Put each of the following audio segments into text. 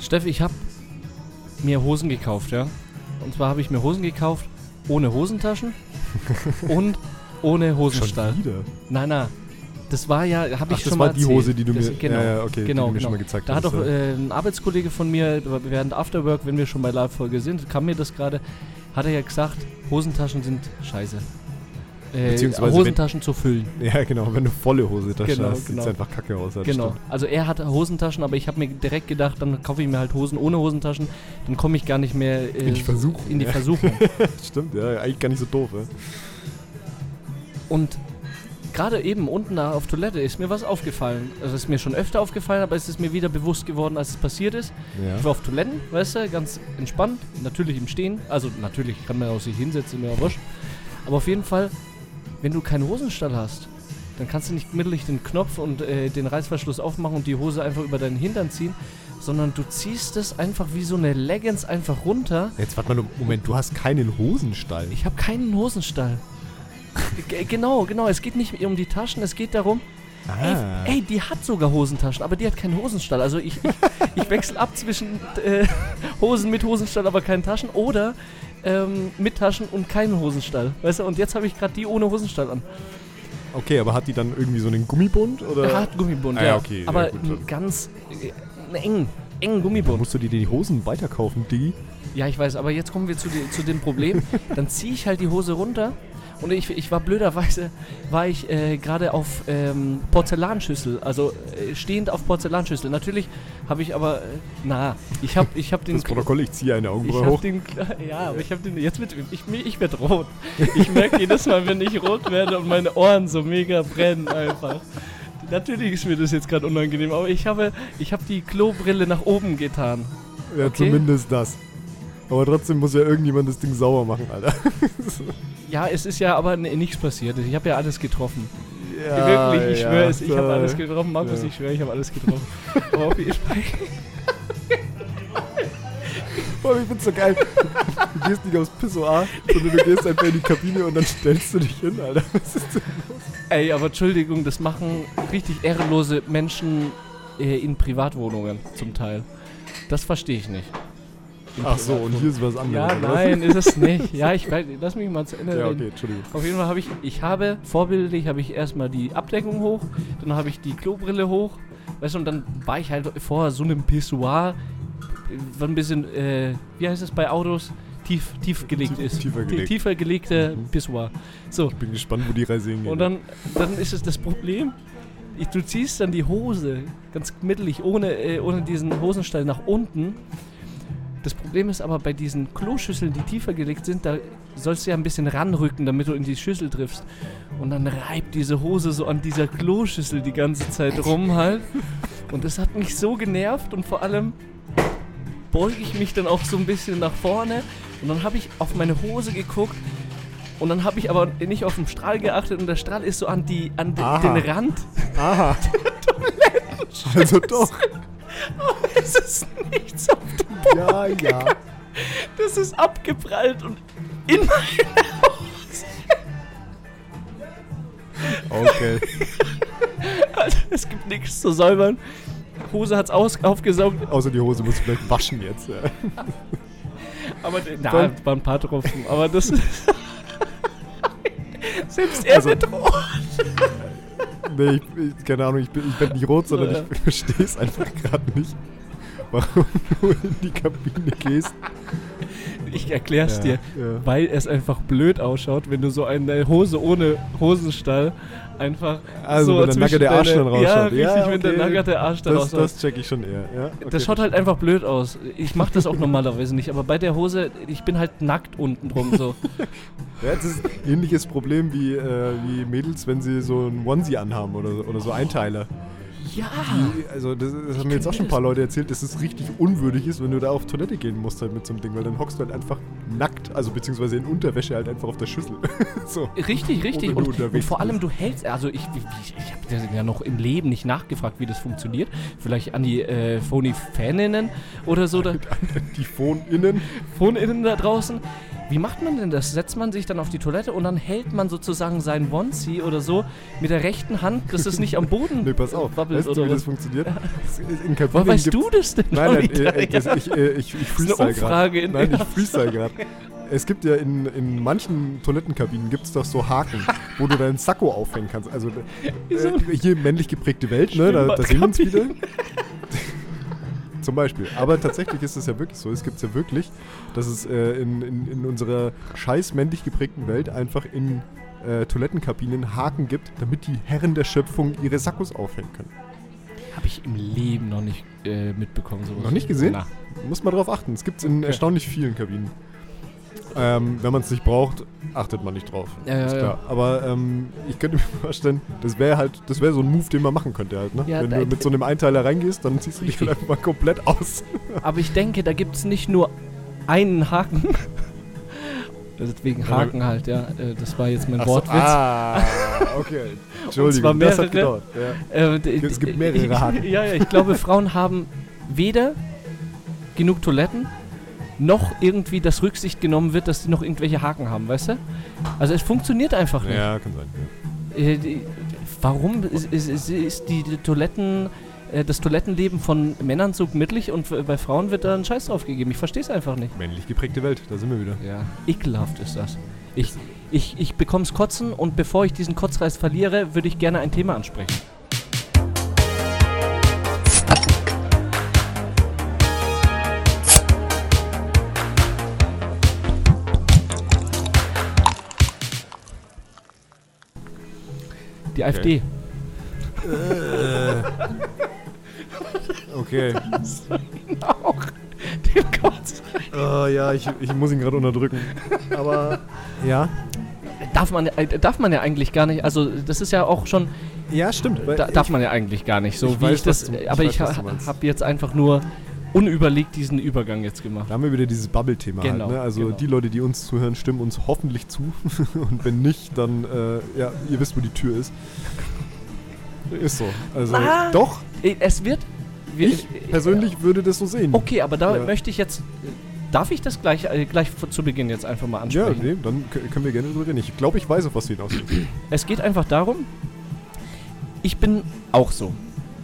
Steff, ich habe mir Hosen gekauft, ja. Und zwar habe ich mir Hosen gekauft ohne Hosentaschen und ohne Hosenstall. Schon wieder? Nein, nein. Das war ja, habe ich das schon war mal die erzählt. Hose, die du das, mir, genau, ja, ja, okay, genau, die du mir genau. schon mal gezeigt Da hat hast. doch ja. äh, ein Arbeitskollege von mir während Afterwork, wenn wir schon bei Live-Folge sind, kam mir das gerade, hat er ja gesagt, Hosentaschen sind scheiße. Äh, Beziehungsweise Hosentaschen zu füllen. ja, genau, wenn du volle Hosentasche Genau, hast, sieht genau. es einfach kacke aus. das Genau. stimmt. Also er hat Hosentaschen, aber ich habe mir direkt gedacht, dann kaufe ich mir halt Hosen ohne Hosentaschen, dann komme ich gar nicht mehr äh, In die Versuchung, In die ja. Versuchung. Stimmt, ja, eigentlich gar nicht so doof. Ja. Und gerade eben unten da auf Toilette ist mir was aufgefallen. Also es ist mir schon öfter aufgefallen, aber es ist mir wieder bewusst geworden, als es passiert ist. Ich war auf Toiletten, weißt du, ganz entspannt, natürlich im Stehen. Also natürlich kann man auch sich hinsetzen, mir wurscht. Aber auf jeden Fall, wenn du keinen Hosenstall hast, dann kannst du nicht mittelig den Knopf und äh, den Reißverschluss aufmachen und die Hose einfach über deinen Hintern ziehen, sondern du ziehst es einfach wie so eine Leggings einfach runter. Jetzt warte mal, Moment, du hast keinen Hosenstall. Ich habe keinen Hosenstall. Genau, genau. Es geht nicht um die Taschen, es geht darum, Ah. Ey, ey, die hat sogar Hosentaschen, aber die hat keinen Hosenstall. Also ich, ich, ich wechsle ab zwischen äh, Hosen mit Hosenstall, aber keinen Taschen oder ähm, mit Taschen und keinen Hosenstall. Weißt du, und jetzt habe ich gerade die ohne Hosenstall an. Okay, aber hat die dann irgendwie so einen Gummibund? Oder? Er hat Gummibund, Ah, ja. ja, okay, ja, aber gut, einen dann. ganz äh, einen engen, engen Dann Gummibund. musst du dir die Hosen weiterkaufen, Diggi. Ja, ich weiß, aber jetzt kommen wir zu, die, zu dem Problem. Dann ziehe ich halt die Hose runter und ich, ich war blöderweise, war ich äh, gerade auf ähm, Porzellanschüssel, also äh, stehend auf Porzellanschüssel. Natürlich habe ich aber, äh, na, ich habe ich hab den... Das Protokoll, ich ziehe eine Augenbraue hoch. den, ja, aber ich habe den, jetzt wird, ich, ich werde rot. Ich merke jedes Mal, wenn ich rot werde und meine Ohren so mega brennen einfach. Natürlich ist mir das jetzt gerade unangenehm, aber ich habe, ich habe die Klobrille nach oben getan. Ja, okay. zumindest das. Aber trotzdem muss ja irgendjemand das Ding sauber machen, Alter. Ja, es ist ja aber nichts passiert. Ich habe ja alles getroffen. Ja, Wirklich, ich ja, schwöre es. Ich habe alles getroffen. Markus, Ja. ich schwöre, ich habe alles getroffen. aber auf Fall. Boah, ich find's so geil. Du gehst nicht aufs Pissoir, sondern du gehst einfach in die Kabine und dann stellst du dich hin, Alter. Was ist denn? Ey, aber Entschuldigung, das machen richtig ehrenlose Menschen äh, in Privatwohnungen zum Teil. Das verstehe ich nicht. Ach so, und hier ist was anderes. Ja, was? nein, ist es nicht. Ja, ich weiß, lass mich mal zu Ende Ja, reden. okay, Entschuldigung. Auf jeden Fall habe ich, ich habe vorbildlich habe ich erstmal die Abdeckung hoch, dann habe ich die Klobrille hoch, weißt du, und dann war ich halt vor so einem Pissoir, äh, war ein bisschen, äh, wie heißt es bei Autos? Tief, tief gelegt ist. tiefer Tie- gelegt. Tiefer gelegte Mhm. Pissoir. So, Bin gespannt, wo die Reise hingeht. und dann, dann ist es das Problem, ich, du ziehst dann die Hose ganz mittelig, ohne, äh, ohne diesen Hosenstall nach unten. Das Problem ist aber bei diesen Kloschüsseln, die tiefer gelegt sind, da sollst du ja ein bisschen ranrücken, damit du in die Schüssel triffst. Und dann reibt diese Hose so an dieser Kloschüssel die ganze Zeit rum halt. Und das hat mich so genervt und vor allem beuge ich mich dann auch so ein bisschen nach vorne und dann habe ich auf meine Hose geguckt und dann habe ich aber nicht auf den Strahl geachtet und der Strahl ist so an, die, an Aha. den Rand. Aha. Also doch. Es ist nichts auf dem Ja, ja. Das ist abgeprallt und in meine Okay. Also, es gibt nichts zu säubern. Hose hat's aus, aufgesaugt, Außer die Hose musst du vielleicht waschen jetzt. Ja. aber Voll. waren ein paar Tropfen. Aber das ist. Selbst er Also- wird rot. Nee, ich, ich, keine Ahnung, ich bin, ich bin nicht rot, sondern Ja. ich verstehe es einfach gerade nicht, warum du in die Kabine gehst. Ich erklär's dir. ja. Weil es einfach blöd ausschaut, wenn du so eine Hose ohne Hosenstall einfach Also, so wenn der zwischen nackerte Arsch dann rausschaut. Ja, richtig, Ja, wenn der okay. nackerte Arsch dann Das, rausschaut. das check ich schon eher. Ja? Okay, das schaut halt einfach blöd aus. Ich mache das auch normalerweise nicht, aber bei der Hose, ich bin halt nackt unten drum so. Ja, das ist ein ähnliches Problem wie, äh, wie Mädels, wenn sie so ein Onesie anhaben oder, so- oder so Einteiler. Ja. Die, also das, das haben mir jetzt auch schon ein paar Leute erzählt, dass es richtig unwürdig ist, wenn du da auf Toilette gehen musst halt mit so einem Ding, weil dann hockst du halt einfach nackt, also beziehungsweise in Unterwäsche halt einfach auf der Schüssel. so. Richtig, richtig. Und, und vor allem, du hältst, also ich, ich, ich habe ja noch im Leben nicht nachgefragt, wie das funktioniert. Vielleicht an die äh, Phony-Faninnen oder so, da, Die Phone-Innen. Phoninnen da draußen. Wie macht man denn das? Setzt man sich dann auf die Toilette und dann hält man sozusagen sein Onesie oder so mit der rechten Hand, dass es nicht am Boden Nee, pass auf. wabbelt Weißt du, wie was? das funktioniert? In Woher Kabinen weißt du das denn? Nein, nein, Leute? äh, das, ich, äh, ich, ich freestyle gerade. in- Nein, ich freestyle gerade. Es gibt ja in, in manchen Toilettenkabinen gibt es doch so Haken, wo du deinen Sakko aufhängen kannst. Also äh, hier männlich geprägte Welt, ne? Da, da sehen wir uns wieder. Zum Beispiel. Aber tatsächlich ist es ja wirklich so. Es gibt es ja wirklich, dass es äh, in, in, in unserer scheiß männlich geprägten Welt einfach in äh, Toilettenkabinen Haken gibt, damit die Herren der Schöpfung ihre Sakkos aufhängen können. Habe ich im Leben noch nicht äh, mitbekommen. Sowas. Noch nicht gesehen? Na. Muss man drauf achten. Es gibt es in Okay. erstaunlich vielen Kabinen. Ähm, wenn man es nicht braucht, achtet man nicht drauf. Ja, ja, ist ja. klar. Aber ähm, ich könnte mir vorstellen, das wäre halt, das wäre so ein Move, den man machen könnte halt, ne? Ja, wenn du mit so einem Einteiler reingehst, dann ziehst du dich Richtig. halt einfach mal komplett aus. Aber ich denke, da gibt es nicht nur einen Haken. Deswegen Ja, Haken halt, ja. Äh, Das war jetzt mein Ach so, Wortwitz. Ah, okay. Entschuldigung, das hat mehrere. gedauert. Ja. Äh, d- Es gibt d- mehrere Haken. Ja, ja, ich glaube, Frauen haben weder genug Toiletten, noch irgendwie das Rücksicht genommen wird, dass sie noch irgendwelche Haken haben, weißt du? Also es funktioniert einfach nicht. ja, kann sein. Ja. Äh, die, warum ist, ist, ist, die, die Toiletten, äh, das Toilettenleben von Männern so gemütlich und bei Frauen wird da ein Scheiß drauf gegeben? Ich verstehe es einfach nicht. Männlich geprägte Welt, da sind wir wieder. Ja. Ekelhaft ist das. Ich, ich, ich bekomm's Kotzen und bevor ich diesen Kotzreiz verliere, würde ich gerne ein Thema ansprechen. Die AfD. Okay. Auch den Kotz. Oh, ja, ich, ich muss ihn gerade unterdrücken. Aber ja. Darf man, äh, darf man ja eigentlich gar nicht, also das ist ja auch schon Ja, stimmt. Da, darf man ja eigentlich gar nicht, so ich wie weiß, ich das. du- ich aber weiß, ich ha, habe jetzt einfach nur unüberlegt diesen Übergang jetzt gemacht. Da haben wir wieder dieses Bubble-Thema Genau, halt, ne? Also genau. die Leute, die uns zuhören, stimmen uns hoffentlich zu. Und wenn nicht, dann, äh, ja, ihr wisst, wo die Tür ist. Ist so. Also, Ah. doch, Äh, Es wird. wir- ich persönlich würde das so sehen. Okay, aber da Ja. möchte ich jetzt. äh, Darf ich das gleich, äh, gleich zu Beginn jetzt einfach mal Ja, ansprechen? nee, dann können wir gerne drüber reden. Ich glaube, ich weiß, auf was du hinaus willst. Es geht einfach darum, ich bin auch so.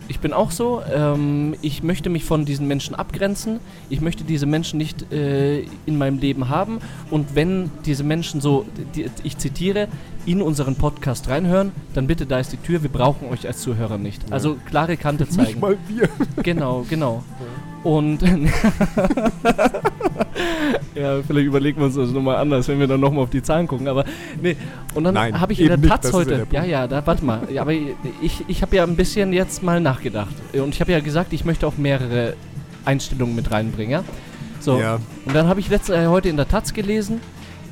Ich bin auch so. Ähm, ich möchte mich von diesen Menschen abgrenzen. Ich möchte diese Menschen nicht äh, in meinem Leben haben. Und wenn diese Menschen so, die, ich zitiere, in unseren Podcast reinhören, dann bitte, da ist die Tür. Wir brauchen euch als Zuhörer nicht. Ja. Also klare Kante Nicht zeigen. mal wir. Genau, genau. Und ja, vielleicht überlegen wir uns das nochmal anders, wenn wir dann nochmal auf die Zahlen gucken. Aber nee. Und dann habe ich in der nicht, Taz ja heute. der Ja, ja, da warte mal. Ja, aber ich, ich habe ja ein bisschen jetzt mal nachgedacht. Und ich habe ja gesagt, ich möchte auch mehrere Einstellungen mit reinbringen. Ja? So. Ja, Und dann habe ich letzte, äh, heute in der Taz gelesen,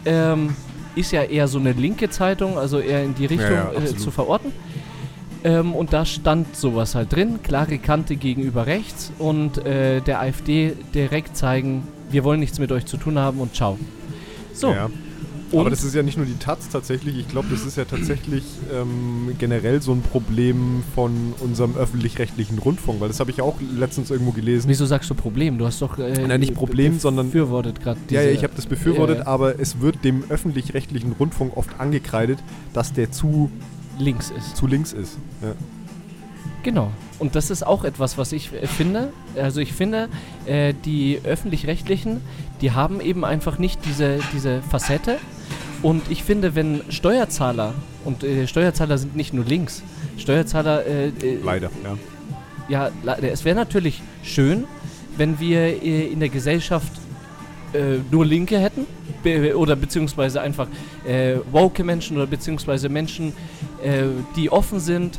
ähm, ist ja eher so eine linke Zeitung, also eher in die Richtung ja, äh, absolut. zu verorten. Ähm, und da stand sowas halt drin, klare Kante gegenüber rechts und äh, der AfD direkt zeigen, wir wollen nichts mit euch zu tun haben und ciao. So, ja. und Aber das ist ja nicht nur die Taz tatsächlich. Ich glaube, das ist ja tatsächlich ähm, generell so ein Problem von unserem öffentlich-rechtlichen Rundfunk, weil das habe ich auch letztens irgendwo gelesen. wieso sagst du Problem? Du hast doch äh, Nein, nicht Problem, sondern- befürwortet gerade Ja, ja, ich habe das befürwortet, Ja, ja. aber es wird dem öffentlich-rechtlichen Rundfunk oft angekreidet, dass der zu, links ist. zu links ist. Ja. Genau. Und das ist auch etwas, was ich äh, finde. Also ich finde, äh, die öffentlich-rechtlichen, die haben eben einfach nicht diese, diese Facette. Und ich finde, wenn Steuerzahler, und äh, Steuerzahler sind nicht nur links, Steuerzahler, äh, äh, Leider, ja. ja, leider. Es wäre natürlich schön, wenn wir äh, in der Gesellschaft äh, nur Linke hätten. Be oder beziehungsweise einfach äh, woke Menschen oder beziehungsweise Menschen, äh, die offen sind.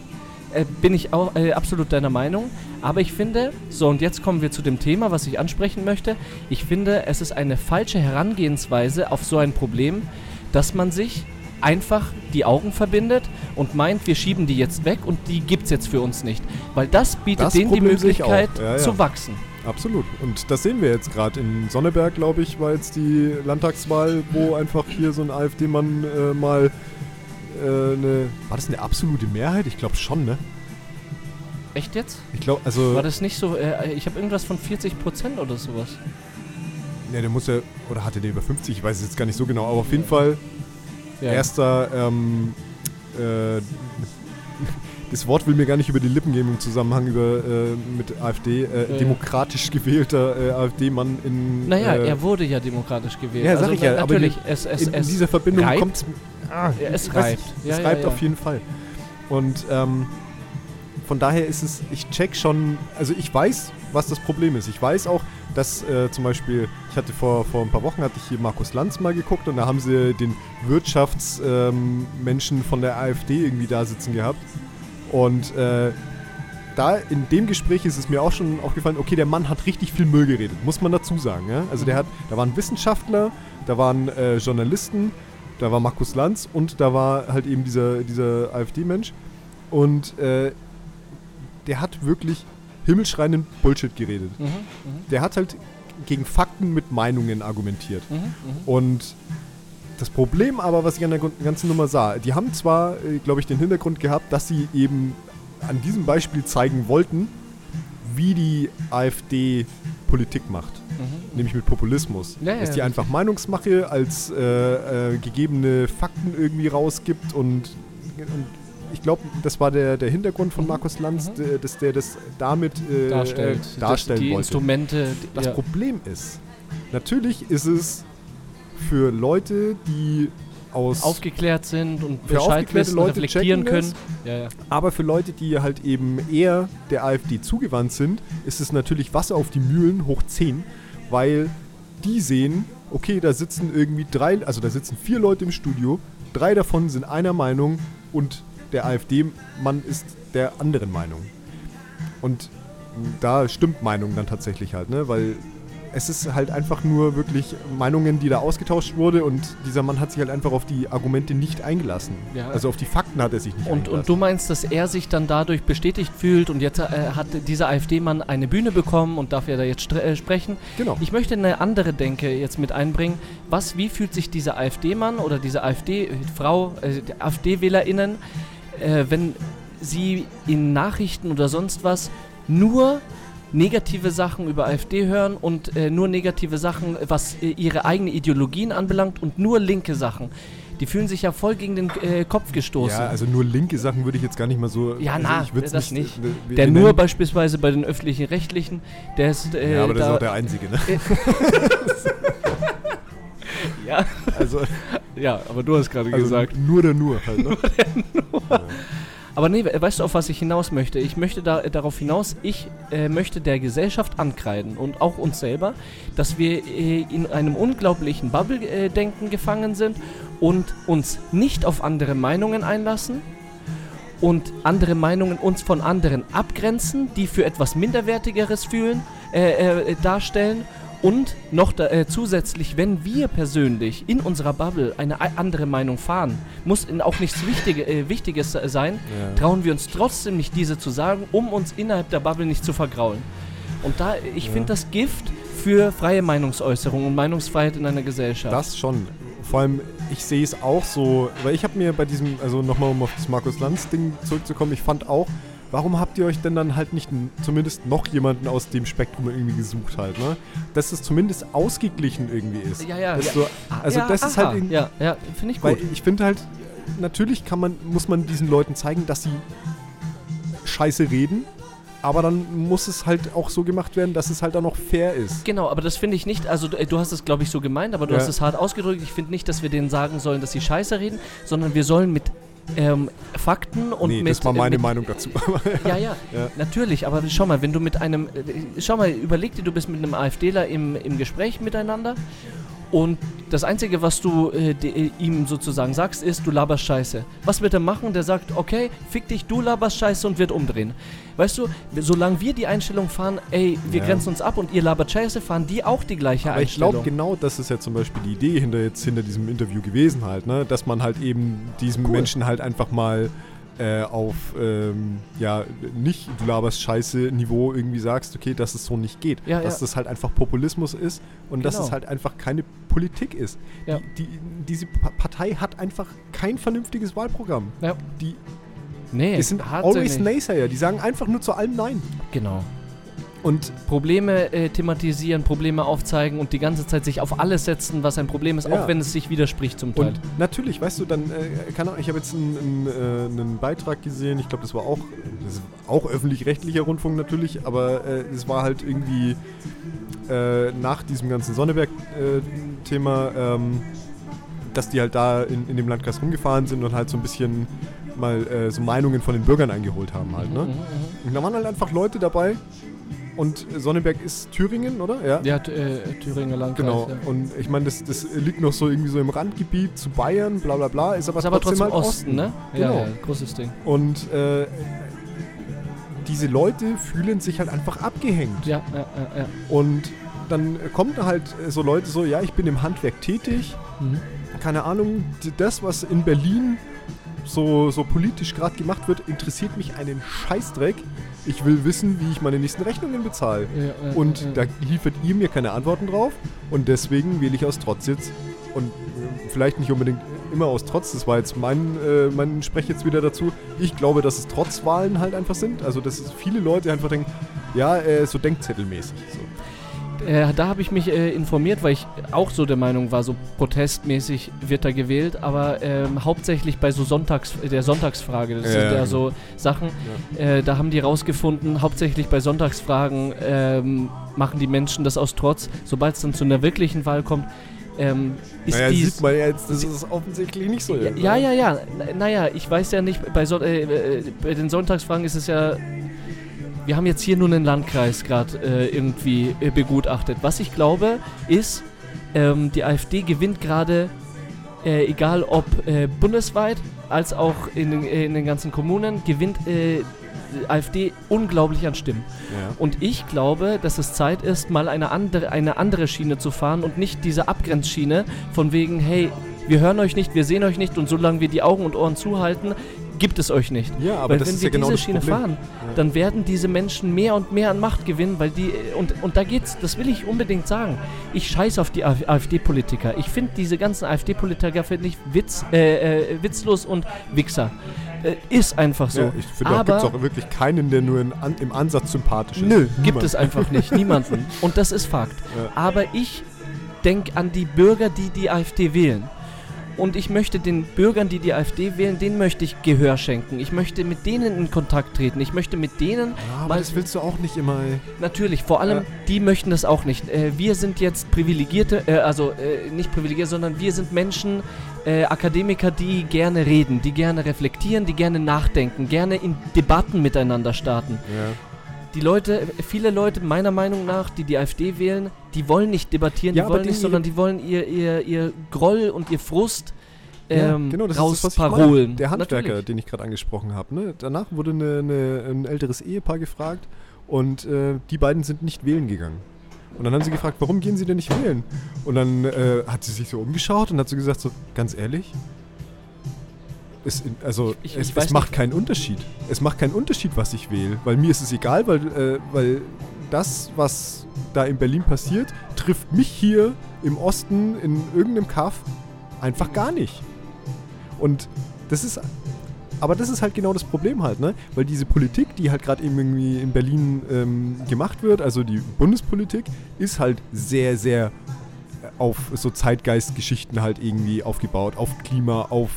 Äh, bin ich auch äh, absolut deiner Meinung. Aber ich finde, so und jetzt kommen wir zu dem Thema, was ich ansprechen möchte. Ich finde, es ist eine falsche Herangehensweise auf so ein Problem, dass man sich einfach die Augen verbindet und meint, wir schieben die jetzt weg und die gibt's jetzt für uns nicht. Weil das bietet Das denen die Problem auch. Möglichkeit Ja, ja. zu wachsen. Absolut. Und das sehen wir jetzt gerade. In Sonneberg, glaube ich, war jetzt die Landtagswahl, wo einfach hier so ein AfD-Mann äh, mal äh, eine. War das eine absolute Mehrheit? Ich glaube schon, ne? Echt jetzt? Ich glaube, also. War das nicht so, äh, ich habe irgendwas von 40 Prozent oder sowas. Ja, der muss ja, oder hatte der über 50, ich weiß es jetzt gar nicht so genau, aber auf jeden Fall Ja. erster, ähm, äh, das Wort will mir gar nicht über die Lippen gehen im Zusammenhang über, äh, mit AfD, äh, Ja. demokratisch gewählter äh, AfD-Mann in. Naja, äh, er wurde ja demokratisch gewählt. Ja, sag also, ich ja, na- aber Natürlich, die- es, es, in, in es dieser Verbindung kommt ah, Ja, es reibt. nicht, Ja, es ja, reibt auf jeden Fall. Und ähm, von daher ist es, ich check schon, also ich weiß, was das Problem ist. Ich weiß auch, dass äh, zum Beispiel, ich hatte vor, vor ein paar Wochen, hatte ich hier Markus Lanz mal geguckt und da haben sie den Wirtschaftsmenschen ähm, von der AfD irgendwie da sitzen gehabt. Und äh, da in dem Gespräch ist es mir auch schon aufgefallen, okay, der Mann hat richtig viel Müll geredet, muss man dazu sagen. Ja? Also der hat, da waren Wissenschaftler, da waren äh, Journalisten, da war Markus Lanz und da war halt eben dieser, dieser AfD-Mensch. Und äh, der hat wirklich himmelschreienden Bullshit geredet. Mhm, mhm, Der hat halt gegen Fakten mit Meinungen argumentiert. mhm, mhm. Und das Problem aber, was ich an der ganzen Nummer sah, die haben zwar, äh, glaube ich, den Hintergrund gehabt, dass sie eben an diesem Beispiel zeigen wollten, wie die AfD Politik macht. Mhm. Nämlich mit Populismus. Ja, dass die einfach Meinungsmache als äh, äh, gegebene Fakten irgendwie rausgibt und, und ich glaube, das war der, der Hintergrund von Mhm. Markus Lanz, Mhm. dass der das damit äh, darstellt. äh, darstellen das, die wollte. Instrumente. Das ja. Problem ist, natürlich ist es für Leute, die aus. aufgeklärt sind und Für Bescheid wissen, Leute reflektieren können. Ja, ja. aber für Leute, die halt eben eher der AfD zugewandt sind, ist es natürlich Wasser auf die Mühlen hoch 10, weil die sehen, okay, da sitzen irgendwie drei, also da sitzen vier Leute im Studio, drei davon sind einer Meinung und der AfD-Mann ist der anderen Meinung. Und da stimmt Meinung dann tatsächlich halt, ne? Weil es ist halt einfach nur wirklich Meinungen, die da ausgetauscht wurde und dieser Mann hat sich halt einfach auf die Argumente nicht eingelassen. Ja. Also auf die Fakten hat er sich nicht Und, eingelassen. und du meinst, dass er sich dann dadurch bestätigt fühlt und jetzt äh, hat dieser AfD-Mann eine Bühne bekommen und darf ja da jetzt äh, sprechen. Genau. Ich möchte eine andere Denke jetzt mit einbringen. Was, wie fühlt sich dieser AfD-Mann oder diese AfD-Frau, äh, AfD-WählerInnen, äh, wenn sie in Nachrichten oder sonst was nur negative Sachen über AfD hören und äh, nur negative Sachen, was äh, ihre eigene Ideologien anbelangt und nur linke Sachen. Die fühlen sich ja voll gegen den äh, Kopf gestoßen. Ja, also nur linke Sachen würde ich jetzt gar nicht mal so. Ja, also na, das nicht. äh, wir- der nur beispielsweise bei den öffentlichen Rechtlichen, der ist. Äh, Ja, aber das da, ist auch der einzige, ne? ja, Also, ja, aber du hast gerade also gesagt. nur der nur halt, ne? Ja. Aber nee, we- weißt du, auf was ich hinaus möchte? Ich möchte da, äh, darauf hinaus, ich äh, möchte der Gesellschaft ankreiden und auch uns selber, dass wir äh, in einem unglaublichen Bubble-Denken gefangen sind und uns nicht auf andere Meinungen einlassen und andere Meinungen uns von anderen abgrenzen, die für etwas Minderwertigeres fühlen, äh, äh, darstellen. Und noch da, äh, zusätzlich, wenn wir persönlich in unserer Bubble eine ei- andere Meinung fahren, muss auch nichts Wichtige, äh, Wichtiges äh, sein, Ja. trauen wir uns trotzdem nicht diese zu sagen, um uns innerhalb der Bubble nicht zu vergraulen. Und da, ich Ja. finde das Gift für freie Meinungsäußerung und Meinungsfreiheit in einer Gesellschaft. Das schon. Vor allem, ich sehe es auch so, weil ich habe mir bei diesem, also nochmal um auf das Markus Lanz-Ding zurückzukommen, ich fand auch, warum habt ihr euch denn dann halt nicht zumindest noch jemanden aus dem Spektrum irgendwie gesucht halt, ne? Dass es zumindest ausgeglichen irgendwie ist. ja, ja, ja. du- also ja, das ist aha. halt irgendwie, Ja, ja, finde ich gut. weil ich finde halt, natürlich kann man, muss man diesen Leuten zeigen, dass sie scheiße reden, aber dann muss es halt auch so gemacht werden, dass es halt auch noch fair ist. Genau, aber das finde ich nicht, also du, äh, du hast es glaube ich so gemeint, aber du Ja. hast es hart ausgedrückt. Ich finde nicht, dass wir denen sagen sollen, dass sie scheiße reden, sondern wir sollen mit ähm, Fakten und nee, mit... das war meine äh, mit, Meinung dazu. Ja, ja, Ja. natürlich, aber schau mal, wenn du mit einem, äh, schau mal, überleg dir, du bist mit einem AfDler im, im Gespräch miteinander und das Einzige, was du äh, de, äh, ihm sozusagen sagst, ist, du laberst Scheiße. Was wird er machen? Der sagt, okay, fick dich, du laberst Scheiße und wird umdrehen. Weißt du, solange wir die Einstellung fahren, ey, wir Ja. grenzen uns ab und ihr labert Scheiße, fahren die auch die gleiche Aber ich Einstellung. glaube, genau das ist ja zum Beispiel die Idee hinter jetzt hinter diesem Interview gewesen halt, ne? Dass man halt eben diesem Cool. Menschen halt einfach mal äh, auf ähm, ja nicht du laberst Scheiße Niveau irgendwie sagst, okay, dass es so nicht geht, Ja, dass ja. das halt einfach Populismus ist und dass Genau. es halt einfach keine Politik ist. Ja. Die, die, diese Pa- Partei hat einfach kein vernünftiges Wahlprogramm. Ja. Die, Nee, die sind always nicht. Naysayer, die sagen einfach nur zu allem Nein. Genau. Und Probleme äh, thematisieren, Probleme aufzeigen und die ganze Zeit sich auf alles setzen, was ein Problem ist, Ja. auch wenn es sich widerspricht zum Teil. Und natürlich, weißt du, dann, äh, keine Ahnung, ich habe jetzt einen, einen, äh, einen Beitrag gesehen, ich glaube, das war auch, das auch öffentlich-rechtlicher Rundfunk natürlich, aber äh, es war halt irgendwie äh, nach diesem ganzen Sonneberg-Thema, ähm, dass die halt da in, in dem Landkreis rumgefahren sind und halt so ein bisschen mal so Meinungen von den Bürgern eingeholt haben halt, Mhm, ne? mhm, mhm. Und da waren halt einfach Leute dabei und Sonneberg ist Thüringen, oder? Ja. Ja, äh, Thüringer Landkreis. Genau, Ja. und ich meine, das, das liegt noch so irgendwie so im Randgebiet zu Bayern, bla bla bla, ist aber, ist aber trotzdem, trotzdem halt Osten, ne? Genau. Ja, ja, großes Ding. Und äh, diese Leute fühlen sich halt einfach abgehängt. Ja, ja, ja, ja. Und dann kommen da halt so Leute so, ja, ich bin im Handwerk tätig, Mhm. keine Ahnung, das, was in Berlin so, so politisch gerade gemacht wird, interessiert mich einen Scheißdreck. Ich will wissen, wie ich meine nächsten Rechnungen bezahle. Ja, ja, Und ja. da liefert ihr mir keine Antworten drauf. Und deswegen wähle ich aus Trotz jetzt. Und äh, vielleicht nicht unbedingt immer aus Trotz. Das war jetzt mein, äh, mein Sprech jetzt wieder dazu. Ich glaube, dass es Trotzwahlen halt einfach sind. Also, dass es viele Leute einfach denken, ja, äh, so denkzettelmäßig. So. Äh, da habe ich mich äh, informiert, weil ich auch so der Meinung war, so protestmäßig wird da gewählt, aber ähm, hauptsächlich bei so Sonntags, der Sonntagsfrage, das Ja, sind ja ja, so Sachen, äh, da haben die rausgefunden, hauptsächlich bei Sonntagsfragen ähm, machen die Menschen das aus Trotz. Sobald es dann zu einer wirklichen Wahl kommt, ähm, ist naja, die sieht man ja jetzt, dass es offensichtlich nicht so Ja, ist. ja, ja, ja. Naja, ich weiß ja nicht, bei, Son äh, äh, bei den Sonntagsfragen ist es ja. Wir haben jetzt hier nur einen Landkreis gerade äh, irgendwie äh, begutachtet. Was ich glaube, ist, ähm, die AfD gewinnt gerade, äh, egal ob äh, bundesweit als auch in den, äh, in den ganzen Kommunen, gewinnt äh, die AfD unglaublich an Stimmen. Ja. Und ich glaube, dass es Zeit ist, mal eine andere, eine andere Schiene zu fahren und nicht diese Abgrenzschiene von wegen, hey, wir hören euch nicht, wir sehen euch nicht und solange wir die Augen und Ohren zuhalten, gibt es euch nicht. Ja, aber weil das wenn ist wir ja genau diese Schiene Problem. fahren, Ja. dann werden diese Menschen mehr und mehr an Macht gewinnen, weil die und, und da geht's, das will ich unbedingt sagen. Ich scheiße auf die Af- AfD-Politiker. Ich finde diese ganzen AfD-Politiker finde ich witz, äh, äh, witzlos und Wichser. Äh, ist einfach so. Ja, ich finde, da Aber gibt es auch wirklich keinen, der nur in, an, im Ansatz sympathisch ist. Nö, gibt Niemand. es einfach nicht. Niemanden. Und das ist Fakt. Ja. Aber ich denke an die Bürger, die die AfD wählen. Und ich möchte den Bürgern, die die AfD wählen, denen möchte ich Gehör schenken. Ich möchte mit denen in Kontakt treten. Ich möchte mit denen, Ja, aber das willst du auch nicht immer. ey. natürlich, vor allem, Ja. die möchten das auch nicht. Äh, wir sind jetzt Privilegierte, äh, also äh, nicht privilegiert, sondern wir sind Menschen, äh, Akademiker, die gerne reden, die gerne reflektieren, die gerne nachdenken, gerne in Debatten miteinander starten. Ja. Die Leute, viele Leute, meiner Meinung nach, die die AfD wählen, die wollen nicht debattieren, Ja, die wollen nicht, sondern die wollen ihr, ihr, ihr Groll und ihr Frust Ja, ähm, genau, das ist das, was ich meine. rausparolen. Der Handwerker, Natürlich. den ich gerade angesprochen habe. Ne? Danach wurde eine, eine, ein älteres Ehepaar gefragt und äh, die beiden sind nicht wählen gegangen. Und dann haben sie gefragt, warum gehen sie denn nicht wählen? Und dann äh, hat sie sich so umgeschaut und hat so gesagt, so ganz ehrlich, es, also Ich- es, ich es macht nicht- keinen Unterschied. Es macht keinen Unterschied, was ich wähle, weil mir ist es egal, weil, äh, weil das, was da in Berlin passiert, trifft mich hier im Osten in irgendeinem Kaff einfach gar nicht. Und das ist. Aber das ist halt genau das Problem halt, ne? Weil diese Politik, die halt gerade eben irgendwie in Berlin ähm, gemacht wird, also die Bundespolitik, ist halt sehr, sehr auf so Zeitgeistgeschichten halt irgendwie aufgebaut, auf Klima, auf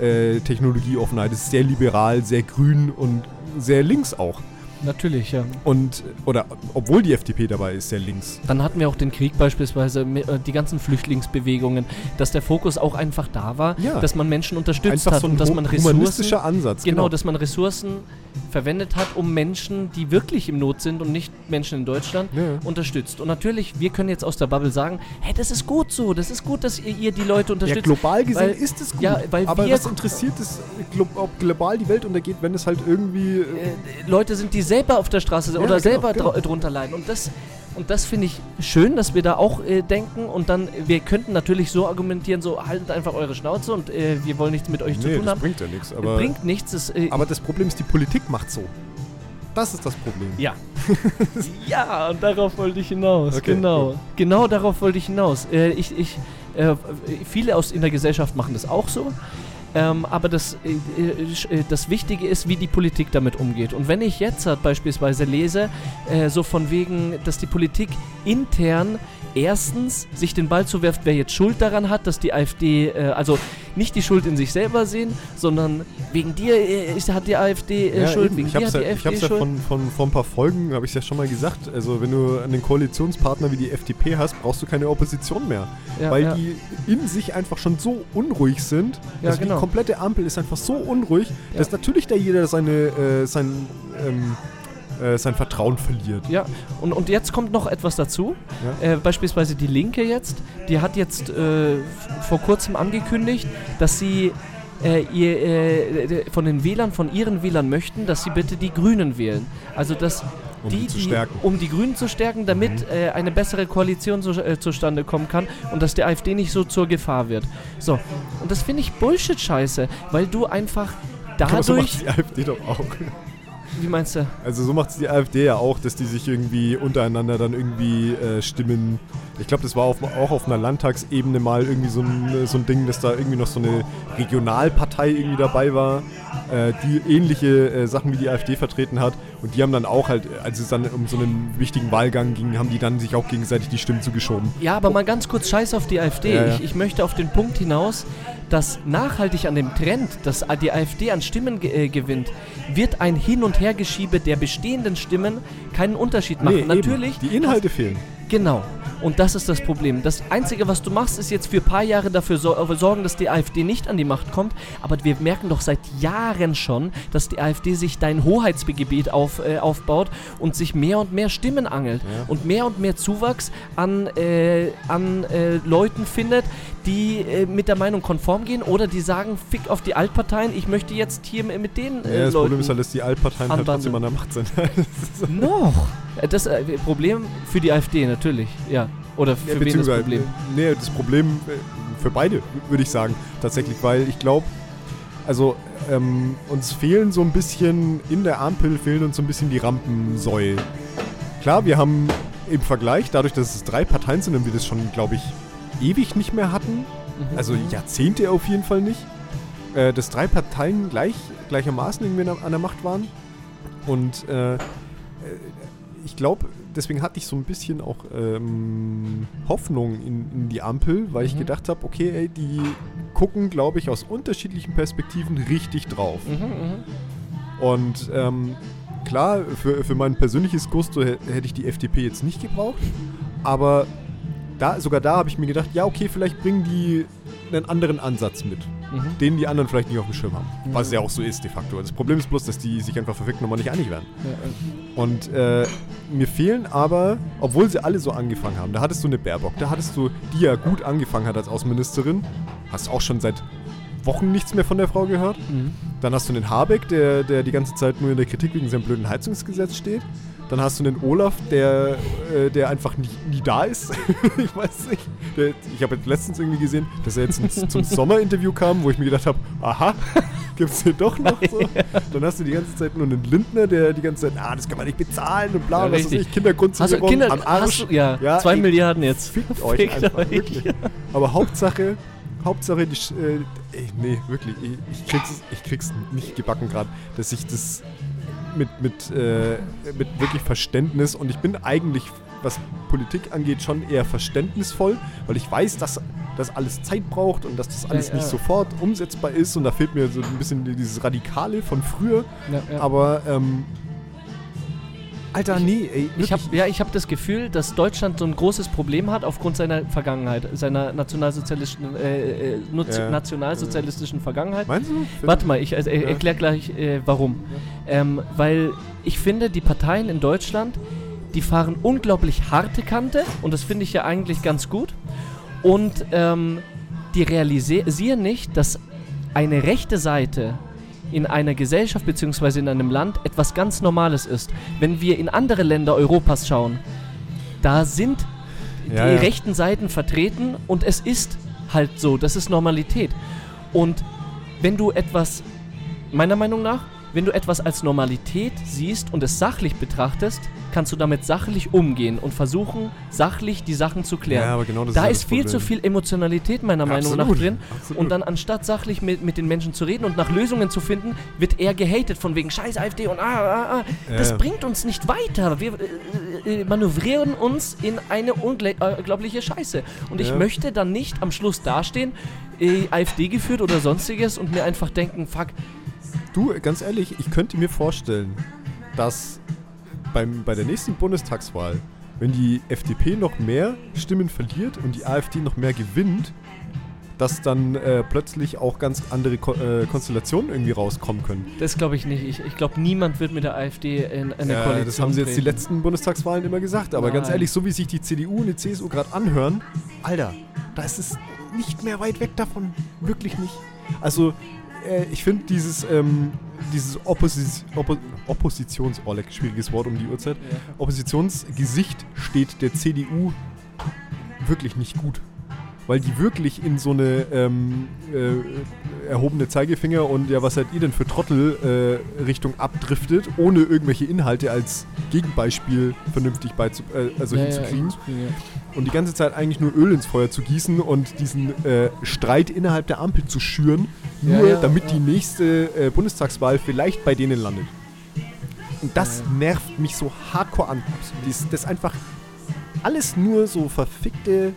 äh, Technologieoffenheit. Es ist sehr liberal, sehr grün und sehr links auch. Natürlich, ja. Und, oder, obwohl die FDP dabei ist, sehr links. Dann hatten wir auch den Krieg beispielsweise, äh, die ganzen Flüchtlingsbewegungen, dass der Fokus auch einfach da war, Ja. dass man Menschen unterstützt Einfach hat so ein und dass man Ressourcen humanistischer Ansatz. Genau, dass man Ressourcen verwendet hat, um Menschen, die wirklich im Not sind und nicht Menschen in Deutschland, Ja. unterstützt. Und natürlich, wir können jetzt aus der Bubble sagen, hey, das ist gut so, das ist gut, dass ihr, ihr die Leute Ja, unterstützt. global gesehen weil- ist es gut. ja, aber was interessiert es, ob global die Welt untergeht, wenn es halt irgendwie. Äh, äh, Leute sind, die selber auf der Straße sind Ja, oder genau, selber genau. dr- drunter leiden. Und das, Und das finde ich schön, dass wir da auch äh, denken und dann, wir könnten natürlich so argumentieren, so haltet einfach eure Schnauze und äh, wir wollen nichts mit euch nee, zu tun das haben. bringt ja nichts. Aber, Bringt nichts. Das, äh, aber das Problem ist, die Politik macht so. Das ist das Problem. ja. ja, und darauf wollte ich hinaus. Okay, genau. gut. Genau darauf wollte ich hinaus. Äh, ich, ich, äh, viele aus in der Gesellschaft machen das auch so. Ähm, aber das, äh, äh, äh, das Wichtige ist, wie die Politik damit umgeht. Und wenn ich jetzt halt beispielsweise lese, äh, so von wegen, dass die Politik intern erstens sich den Ball zuwerft, wer jetzt Schuld daran hat, dass die AfD, äh, also nicht die Schuld in sich selber sehen, sondern wegen dir äh, ist, hat die AfD äh, Schuld, eben. wegen ich dir hat ja, die ich AfD hab's ja Schuld. von, von, vor ein paar Folgen, habe ich ja schon mal gesagt, also wenn du einen Koalitionspartner wie die FDP hast, brauchst du keine Opposition mehr. Ja, weil ja. die in sich einfach schon so unruhig sind. Ja, also genau. die komplette Ampel ist einfach so unruhig, Ja. dass natürlich da jeder seine, äh, sein, ähm, äh, sein Vertrauen verliert. Ja, und, und jetzt kommt noch etwas dazu. Äh, beispielsweise die Linke jetzt, die hat jetzt äh, vor kurzem angekündigt, dass sie äh, ihr, äh, von den Wählern, von ihren Wählern möchten, dass sie bitte die Grünen wählen. Also dass Um die. Mhm. um die Grünen zu stärken, damit äh, eine bessere Koalition zu, äh, zustande kommen kann und dass die AfD nicht so zur Gefahr wird. So, und das finde ich Bullshit-Scheiße, weil du einfach Aber so macht dadurch... die AfD doch auch. Wie meinst du? Also so macht es die AfD ja auch, dass die sich irgendwie untereinander dann irgendwie äh, stimmen. Ich glaube, das war auf, auch auf einer Landtagsebene mal irgendwie so ein, so ein Ding, dass da irgendwie noch so eine Regionalpartei irgendwie dabei war, äh, die ähnliche äh, Sachen wie die AfD vertreten hat. Und die haben dann auch halt, als es dann um so einen wichtigen Wahlgang ging, haben die dann sich auch gegenseitig die Stimmen zugeschoben. Ja, aber mal ganz kurz Scheiß auf die AfD. Ja, ja. Ich, ich möchte auf den Punkt hinaus, dass nachhaltig an dem Trend, dass die AfD an Stimmen äh, gewinnt, wird ein Hin- und Hergeschiebe der bestehenden Stimmen keinen Unterschied machen. Nee, eben. Natürlich. Die Inhalte fehlen. Genau. Und das ist das Problem. Das Einzige, was du machst, ist jetzt für ein paar Jahre dafür äh, sorgen, dass die AfD nicht an die Macht kommt. Aber wir merken doch seit Jahren schon, dass die AfD sich dein Hoheitsgebiet auf, äh, aufbaut und sich mehr und mehr Stimmen angelt. Ja. Und mehr und mehr Zuwachs an, äh, an äh, Leuten findet, die äh, mit der Meinung konform gehen oder die sagen, fick auf die Altparteien, ich möchte jetzt hier mit den äh, Ja, das Leuten... Problem ist halt, dass die Altparteien halt trotzdem an der Macht sind. Noch? Äh, Das äh, Problem für die AfD natürlich, ja. Oder für wen das Beziehungsweise, Problem? Nee, das Problem äh, für beide, würde ich sagen, tatsächlich, weil ich glaube, also ähm, uns fehlen so ein bisschen, in der Ampel fehlen uns so ein bisschen die Rampensäulen. Klar, wir haben im Vergleich, dadurch, dass es drei Parteien sind und wir das schon, glaube ich, ewig nicht mehr hatten, Mhm. also Jahrzehnte auf jeden Fall nicht, äh, dass drei Parteien gleich, gleichermaßen irgendwie an der Macht waren. Und äh, äh, ich glaube, deswegen hatte ich so ein bisschen auch ähm, Hoffnung in, in die Ampel, weil ich Mhm. gedacht habe, okay, ey, die gucken, glaube ich, aus unterschiedlichen Perspektiven richtig drauf. Mhm, mhm. Und ähm, klar, für, für mein persönliches Gusto hä- hätte ich die FDP jetzt nicht gebraucht, aber da, sogar da habe ich mir gedacht, ja, okay, vielleicht bringen die einen anderen Ansatz mit, Mhm. den die anderen vielleicht nicht auf dem Schirm haben. Mhm. Was ja auch so ist, de facto. Das Problem ist bloß, dass die sich einfach verfickt nochmal nicht einig werden. Ja, Und äh, mir fehlen aber, obwohl sie alle so angefangen haben, da hattest du eine Baerbock, da hattest du, die ja gut angefangen hat als Außenministerin, hast auch schon seit Wochen nichts mehr von der Frau gehört. mhm. Dann hast du den Habeck, der, der die ganze Zeit nur in der Kritik wegen seinem blöden Heizungsgesetz steht. Dann hast du den Olaf, der, äh, der einfach nie, nie da ist. ich weiß nicht. Der, ich habe jetzt letztens irgendwie gesehen, dass er jetzt ins, zum Sommerinterview kam, wo ich mir gedacht habe, aha, gibt's den doch noch so. Dann hast du die ganze Zeit nur einen Lindner, der die ganze Zeit, ah, das kann man nicht bezahlen und bla, Ja, was weiß ich, Kindergrundsicherung Kinder, am Arsch. Du, ja, Ja, zwei ich- Milliarden jetzt. Fickt euch Fickt einfach, euch. wirklich. Aber Hauptsache, Hauptsache, die, äh, ey, nee, wirklich, ich, ich, krieg's, ich krieg's nicht gebacken gerade, dass ich das mit, mit, äh, mit wirklich Verständnis und ich bin eigentlich, was Politik angeht, schon eher verständnisvoll, weil ich weiß, dass das alles Zeit braucht und dass das alles Ja, nicht ja. sofort umsetzbar ist und da fehlt mir so ein bisschen dieses Radikale von früher, ja. aber ähm, Alter, nee, ey, Ich habe wirklich. ja, ich hab das Gefühl, dass Deutschland so ein großes Problem hat aufgrund seiner Vergangenheit, seiner nationalsozialistischen, äh, äh, Ja. nationalsozialistischen Vergangenheit. Meinst du? Warte mal, ich also, äh, Ja. erkläre gleich äh, warum. Ähm, weil ich finde, die Parteien in Deutschland, die fahren unglaublich harte Kante und das finde ich ja eigentlich ganz gut. Und ähm, die realisieren nicht, dass eine rechte Seite in einer Gesellschaft bzw. in einem Land etwas ganz Normales ist. Wenn wir in andere Länder Europas schauen, da sind Ja, die ja. rechten Seiten vertreten und es ist halt so, das ist Normalität. Und wenn du etwas, meiner Meinung nach, wenn du etwas als Normalität siehst und es sachlich betrachtest, kannst du damit sachlich umgehen und versuchen, sachlich die Sachen zu klären. Ja, aber genau das da ist das viel Problem. zu viel Emotionalität meiner Meinung nach drin. absolut. Und dann anstatt sachlich mit, mit den Menschen zu reden und nach Lösungen zu finden, wird er gehatet von wegen Scheiß AfD und ah, ah, ah. Das Ja. bringt uns nicht weiter. Wir äh, äh, manövrieren uns in eine unglaubliche Scheiße. Und ich Ja. möchte dann nicht am Schluss dastehen, äh, AfD geführt oder sonstiges und mir einfach denken, fuck, Du, ganz ehrlich, ich könnte mir vorstellen, dass beim, bei der nächsten Bundestagswahl, wenn die FDP noch mehr Stimmen verliert und die AfD noch mehr gewinnt, dass dann äh, plötzlich auch ganz andere Ko äh, Konstellationen irgendwie rauskommen können. das glaube ich nicht. Ich, ich glaube, niemand wird mit der AfD in eine Äh, Koalition das haben sie jetzt die treten. letzten Bundestagswahlen immer gesagt. Aber ganz Nein. ehrlich, so wie sich die CDU und die CSU gerade anhören, Alter, da ist es nicht mehr weit weg davon. Wirklich nicht. Also, äh, ich finde dieses, ähm, dieses Opposi Oppo Oppositions... Oh, leck, schwieriges Wort um die Uhrzeit. Ja. Oppositionsgesicht steht der CDU wirklich nicht gut. Weil die wirklich in so eine ähm, äh, erhobene Zeigefinger und ja, was seid ihr denn für Trottel äh, Richtung abdriftet, ohne irgendwelche Inhalte als Gegenbeispiel vernünftig beizu äh, also Ja, hinzukriegen. ja. Und die ganze Zeit eigentlich nur Öl ins Feuer zu gießen und diesen äh, Streit innerhalb der Ampel zu schüren, nur damit die nächste äh, Bundestagswahl vielleicht bei denen landet. Und das nervt mich so hardcore an. Das, das einfach alles nur so verfickte.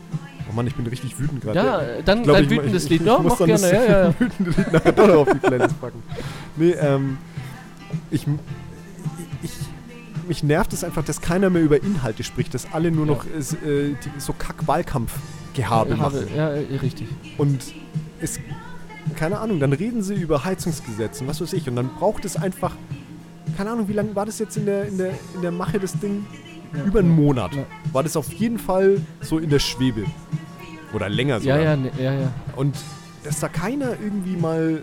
Oh Mann, ich bin richtig wütend gerade. Ja, dann Ich glaub, dein ich- wütendes ich- Lied. Ja, muss mach gerne. das Ja, ja, ja. wütende Lied nachher doch auf die Playlist packen. Nee, ähm, ich, ich, mich nervt es einfach, dass keiner mehr über Inhalte spricht, dass alle nur Ja. noch ist, äh, die, so Kack-Wahlkampf-Gehabe machen. Ja, richtig. Und es, keine Ahnung, dann reden sie über Heizungsgesetze und was weiß ich. Und dann braucht es einfach, keine Ahnung, wie lange war das jetzt in der, in der, in der Mache, das Ding? Ja, Über einen. Monat. War das auf jeden Fall so in der Schwebe. Oder länger Ja, sogar. ja, ne, ja, ja. Und dass da keiner irgendwie mal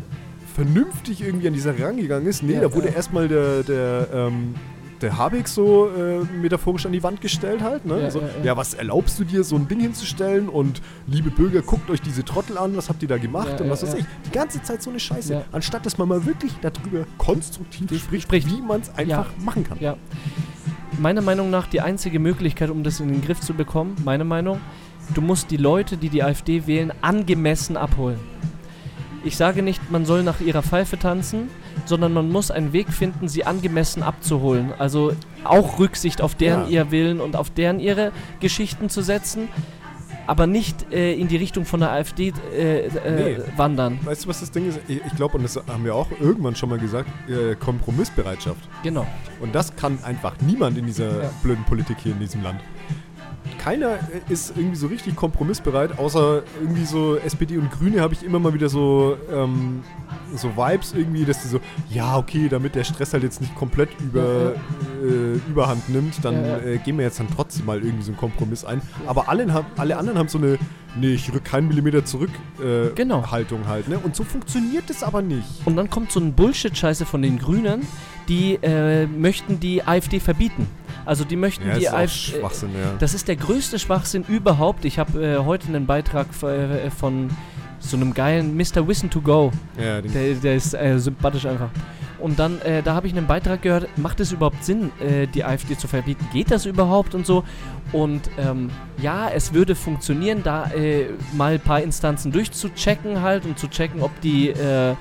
vernünftig irgendwie an die Sache rangegangen ist. Nee, Ja, da wurde ja. erstmal der, der, ähm, der Habeck so äh, metaphorisch an die Wand gestellt halt. Ne? Ja, so, ja, ja, ja. was erlaubst du dir, so ein Ding hinzustellen? Und liebe Bürger, guckt euch diese Trottel an, was habt ihr da gemacht? Ja, und ja, was weiß ja. ich. Die ganze Zeit so eine Scheiße. Ja. Anstatt dass man mal wirklich darüber konstruktiv spricht, spricht. wie man es einfach machen kann. Ja. Meiner Meinung nach die einzige Möglichkeit, um das in den Griff zu bekommen, meine Meinung, du musst die Leute, die die AfD wählen, angemessen abholen. Ich sage nicht, man soll nach ihrer Pfeife tanzen, sondern man muss einen Weg finden, sie angemessen abzuholen. Also auch Rücksicht auf deren Ja. ihr Willen und auf deren ihre Geschichten zu setzen, aber nicht äh, in die Richtung von der AfD äh, äh, Nee. wandern. Weißt du, was das Ding ist? Ich, ich glaube, und das haben wir auch irgendwann schon mal gesagt, äh, Kompromissbereitschaft. Genau. Und das kann einfach niemand in dieser Ja. blöden Politik hier in diesem Land. Keiner ist irgendwie so richtig kompromissbereit, außer irgendwie so SPD und Grüne habe ich immer mal wieder so, ähm, so Vibes irgendwie, dass die so, ja, okay, damit der Stress halt jetzt nicht komplett über, Äh, Überhand nimmt, dann. Äh, gehen wir jetzt dann trotzdem mal irgendwie so einen Kompromiss ein. Aber alle, haben, alle anderen haben so eine, nee, ich rück keinen Millimeter zurück äh, Genau. Haltung halt. Ne? Und so funktioniert es aber nicht. Und dann kommt so ein Bullshit-Scheiße von den Grünen, die äh, möchten die AfD verbieten. Also die möchten die ist auch AfD. Schwachsinn, ja. Das ist der größte Schwachsinn überhaupt. Ich habe äh, heute einen Beitrag äh, von so einem geilen Mr. Wissen to Go. ja Der, der ist äh, sympathisch einfach. Und dann, äh, da habe ich einen Beitrag gehört, macht es überhaupt Sinn, äh, die AfD zu verbieten? Geht das überhaupt und so? Und ähm, ja, es würde funktionieren, da äh, mal ein paar Instanzen durchzuchecken halt und zu checken, ob die äh,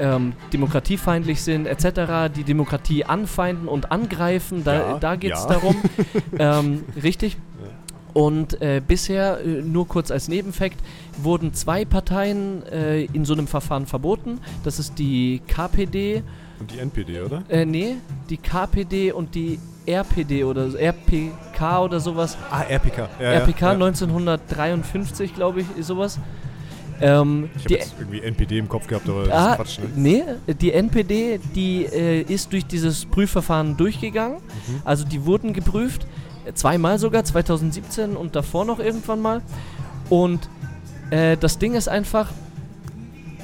ähm, demokratiefeindlich sind etc., die Demokratie anfeinden und angreifen. Da, Ja, da geht es ja. darum. ähm, richtig. Ja. Und äh, bisher, äh, nur kurz als Nebenfakt, wurden zwei Parteien äh, in so einem Verfahren verboten. Das ist die KPD, und die NPD, oder? äh, nee, die KPD und die RPD oder RPK oder sowas. Ah, RPK. Ja, RPK ja. 1953, glaube ich, ist sowas. Ähm, Ich habe jetzt irgendwie NPD im Kopf gehabt, aber das ah, ist Quatsch, ne? nee, die NPD, die äh, ist durch dieses Prüfverfahren durchgegangen. Mhm. Also die wurden geprüft, zweimal sogar, 2017 und davor noch irgendwann mal. Und äh, das Ding ist einfach,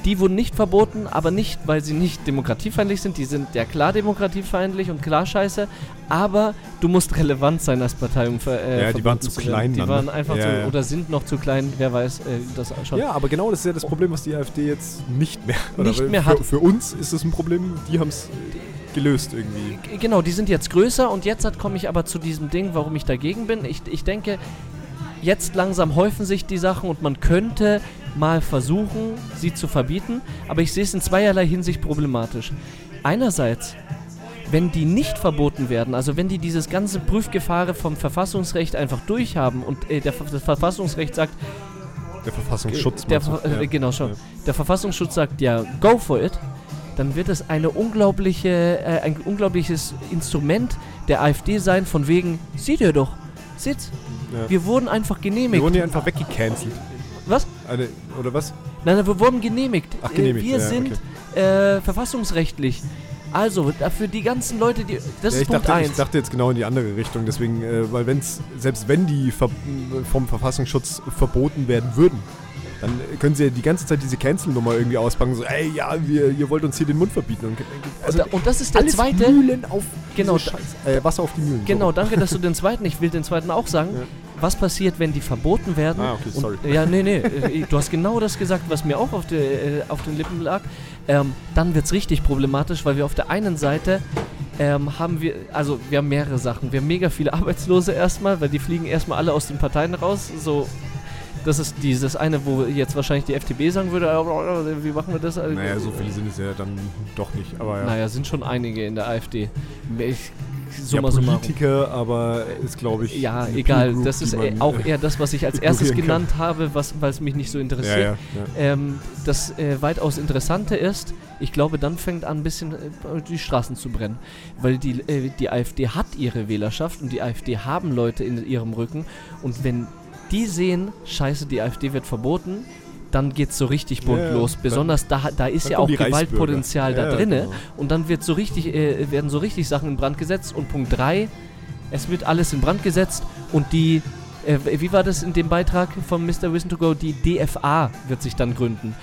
Die wurden nicht verboten, aber nicht, weil sie nicht demokratiefeindlich sind. Die sind ja klar demokratiefeindlich und klar scheiße. Aber du musst relevant sein als Partei, um ver, äh, Ja, die waren zu zu klein Die waren ne? einfach Ja, zu, ja. oder sind noch zu klein, wer weiß äh, das schon. Ja, aber genau das ist ja das Problem, was die AfD jetzt nicht mehr Nicht mehr für, hat. Für uns ist es ein Problem, die haben es gelöst irgendwie. Genau, die sind jetzt größer und jetzt komme ich aber zu diesem Ding, warum ich dagegen bin. Ich, ich denke, jetzt langsam häufen sich die Sachen und man könnte mal versuchen, sie zu verbieten, aber ich sehe es in zweierlei Hinsicht problematisch. Einerseits, wenn die nicht verboten werden, also wenn die dieses ganze Prüfgefahre vom Verfassungsrecht einfach durchhaben und äh, der, das Verfassungsrecht sagt, Der Verfassungsschutz. der? Ver- äh, Ja. genau schon. Ja. Der Verfassungsschutz sagt ja, go for it. Dann wird es eine unglaubliche, äh, ein unglaubliches Instrument der AfD sein, von wegen, seht ihr doch, seht, Ja. wir wurden einfach Wir genehmigt. wurden ja einfach weggecancelt. Was? Eine, oder was? Nein, nein, wir wurden genehmigt. Ach, Äh, genehmigt, Wir ja, sind äh, verfassungsrechtlich. Also, für die ganzen Leute, die. Das Ja, ist ich, Punkt dachte, ich 1. dachte jetzt genau in die andere Richtung, deswegen, äh, weil wenn's, selbst wenn die ver vom Verfassungsschutz verboten werden würden, dann können sie ja die ganze Zeit diese Cancel-Nummer irgendwie auspacken, so, ey, ja, wir, ihr wollt uns hier den Mund verbieten. Und, also, und, und das ist der alles zweite. Mühlen auf Genau, Scheiß, äh, Wasser auf die Mühlen. Genau, so. danke, dass du den zweiten, ich will den zweiten auch sagen. Ja. Was passiert, wenn die verboten werden? Ah, okay, sorry. Und, ja, nee, nee, äh, du hast genau das gesagt, was mir auch auf, de, äh, auf den Lippen lag. Ähm, dann wird es richtig problematisch, weil wir auf der einen Seite ähm, haben wir, also wir haben mehrere Sachen. Wir haben mega viele Arbeitslose erstmal, weil die fliegen erstmal alle aus den Parteien raus. So, das ist dieses eine, wo jetzt wahrscheinlich die FDP sagen würde, äh, wie machen wir das? Naja, so viele sind es ja dann doch nicht, aber ja. Naja, sind schon einige in der AfD. Ich, ja, summa summarum. Politiker, aber ist, glaube ich. Ja, egal. Group, Das ist äh, auch äh, eher das, was ich als erstes ignorieren genannt habe, was, weil es mich nicht so Ja, interessiert. ja, ja. Ähm, das äh, weitaus Interessante ist, ich glaube, dann fängt an, ein bisschen äh, die Straßen zu brennen. Weil die, äh, die AfD hat ihre Wählerschaft und die AfD haben Leute in ihrem Rücken. Und wenn die sehen, scheiße, die AfD wird verboten, dann geht's so richtig bunt ja. los. Dann- Besonders da, da ist dann ja auch die. Gewaltpotenzial Ja, da ja, drinne. genau. Und dann wird so richtig, äh, werden so richtig Sachen in Brand gesetzt. Und Punkt 3, es wird alles in Brand gesetzt und die, äh, wie war das in dem Beitrag von Mr. Wissen to Go? Die DFA wird sich dann gründen.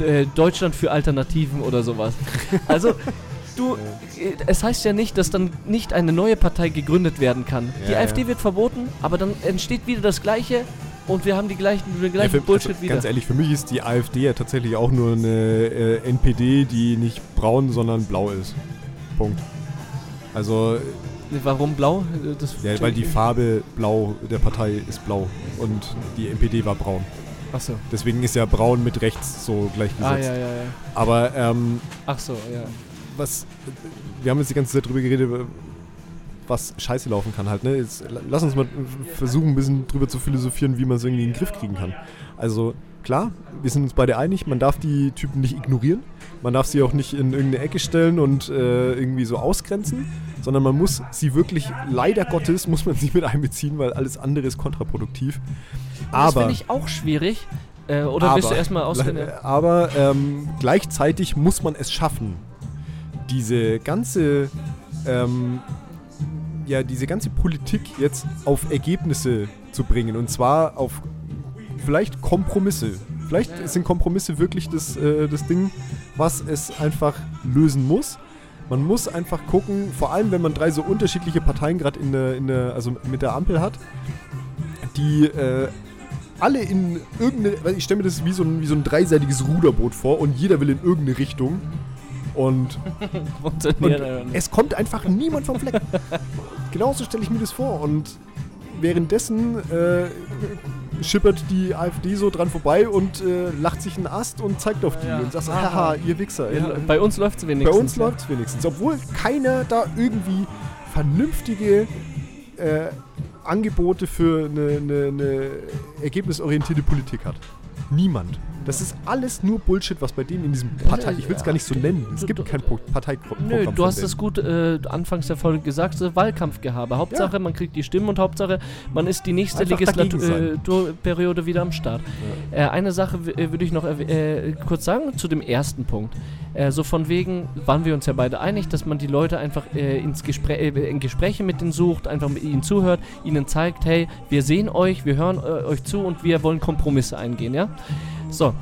D äh, Deutschland für Alternativen oder sowas. Also, du, äh, es heißt ja nicht, dass dann nicht eine neue Partei gegründet werden kann. die Ja, AfD ja. wird verboten, aber dann entsteht wieder das Gleiche und wir haben die gleichen, den Ja, gleichen für, Bullshit also, wieder. Ganz ehrlich, für mich ist die AfD ja tatsächlich auch nur eine äh, NPD, die nicht braun, sondern blau ist. Punkt. Also, Warum blau? Das ja, weil die Farbe blau der Partei ist blau und die NPD war braun. Achso. Deswegen ist ja braun mit rechts so gleichgesetzt. Ah, ja, ja, ja. Aber ähm, Ach so, ja. was, wir haben jetzt die ganze Zeit drüber geredet, was scheiße laufen kann halt. Ne? Jetzt, la- lass uns mal versuchen, ein bisschen drüber zu philosophieren, wie man es irgendwie in den Griff kriegen kann. Also klar, wir sind uns beide einig, man darf die Typen nicht ignorieren. Man darf sie auch nicht in irgendeine Ecke stellen und äh, irgendwie so ausgrenzen, sondern man muss sie wirklich, leider Gottes, muss man sie mit einbeziehen, weil alles andere ist kontraproduktiv. das Aber finde ich auch schwierig. Äh, oder willst du erstmal ausreden? Le- Aber ähm, gleichzeitig muss man es schaffen, diese ganze, ähm, ja, diese ganze Politik jetzt auf Ergebnisse zu bringen. Und zwar auf vielleicht Kompromisse. Vielleicht sind Kompromisse wirklich das, äh, das Ding, was es einfach lösen muss. Man muss einfach gucken, vor allem wenn man drei so unterschiedliche Parteien gerade in der, in der, also mit der Ampel hat, die äh, alle in irgendeine, ich stelle mir das wie so, ein, wie so ein dreiseitiges Ruderboot vor und jeder will in irgendeine Richtung. Und, und es kommt einfach niemand vom Fleck. Genauso stelle ich mir das vor. Und währenddessen äh, schippert die AfD so dran vorbei und äh, lacht sich einen Ast und zeigt auf die Ja. und sagt, Aha. haha, ihr Wichser. Ja, Ja, bei uns läuft es bei wenigstens. uns läuft es wenigstens. Obwohl keiner da irgendwie vernünftige äh, Angebote für eine, eine, eine ergebnisorientierte Politik hat. Niemand. Das ist alles nur Bullshit, was bei denen in diesem Partei... Ich will es gar nicht so nennen. Es gibt kein Parteiprogramm. Nö, du hast es gut äh, anfangs der Folge gesagt, so Wahlkampfgehabe. Hauptsache, man kriegt die Stimmen und Hauptsache, man ist die nächste. Legislaturperiode wieder am Start. Äh, eine Sache äh, würde ich noch äh, kurz sagen zu dem ersten Punkt. Äh, so von wegen waren wir uns ja beide einig, dass man die Leute einfach äh, ins Gespräch, äh, in Gespräche mit denen sucht, einfach mit ihnen zuhört, ihnen zeigt, hey, wir sehen euch, wir hören äh, euch zu und wir wollen Kompromisse eingehen, ja? So.